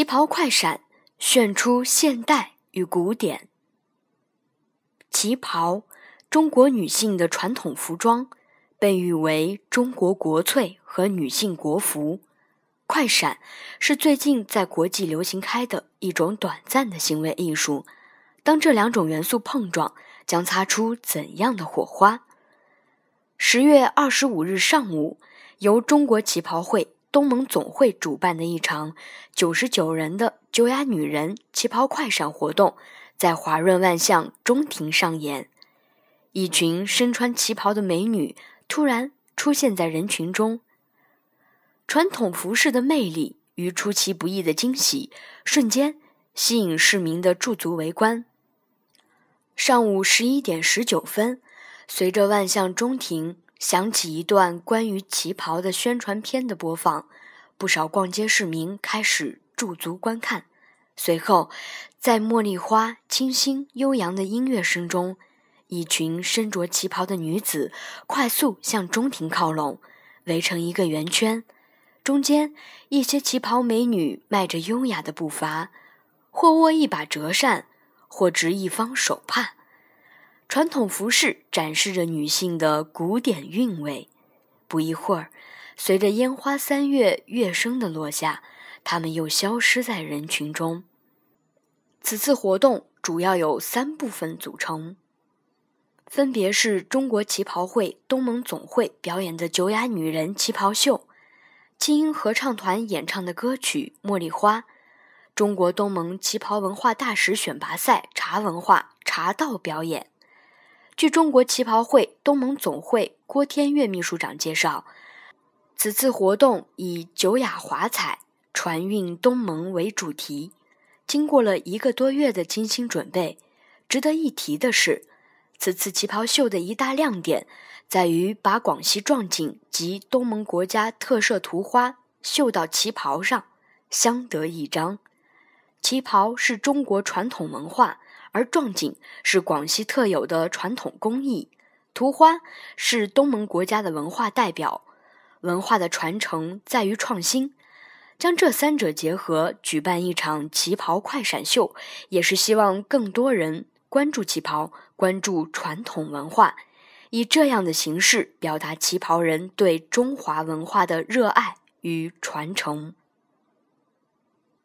旗袍快闪，炫出现代与古典。旗袍，中国女性的传统服装，被誉为中国国粹和女性国服。快闪是最近在国际流行开的一种短暂的行为艺术。当这两种元素碰撞，将擦出怎样的火花？十月二十五日上午，由中国旗袍会。东盟总会主办的一场九十九人的九雅女人旗袍快闪活动，在华润万象中庭上演。一群身穿旗袍的美女突然出现在人群中，传统服饰的魅力与出其不意的惊喜，瞬间吸引市民的驻足围观。上午十一点十九分，随着万象中庭。响起一段关于旗袍的宣传片的播放，不少逛街市民开始驻足观看。随后，在茉莉花清新悠扬的音乐声中，一群身着旗袍的女子快速向中庭靠拢，围成一个圆圈。中间，一些旗袍美女迈着优雅的步伐，或握一把折扇，或执一方手帕。传统服饰展示着女性的古典韵味。不一会儿，随着烟花三月乐声的落下，她们又消失在人群中。此次活动主要有三部分组成，分别是中国旗袍会东盟总会表演的九雅女人旗袍秀，轻音合唱团演唱的歌曲《茉莉花》，中国东盟旗袍文化大使选拔赛茶文化茶道表演。据中国旗袍会东盟总会郭天岳秘书长介绍，此次活动以“九雅华彩，传韵东盟”为主题。经过了一个多月的精心准备，值得一提的是，此次旗袍秀的一大亮点在于把广西壮锦及东盟国家特色图花绣到旗袍上，相得益彰。旗袍是中国传统文化。而壮锦是广西特有的传统工艺，图花是东盟国家的文化代表。文化的传承在于创新，将这三者结合，举办一场旗袍快闪秀，也是希望更多人关注旗袍，关注传统文化，以这样的形式表达旗袍人对中华文化的热爱与传承。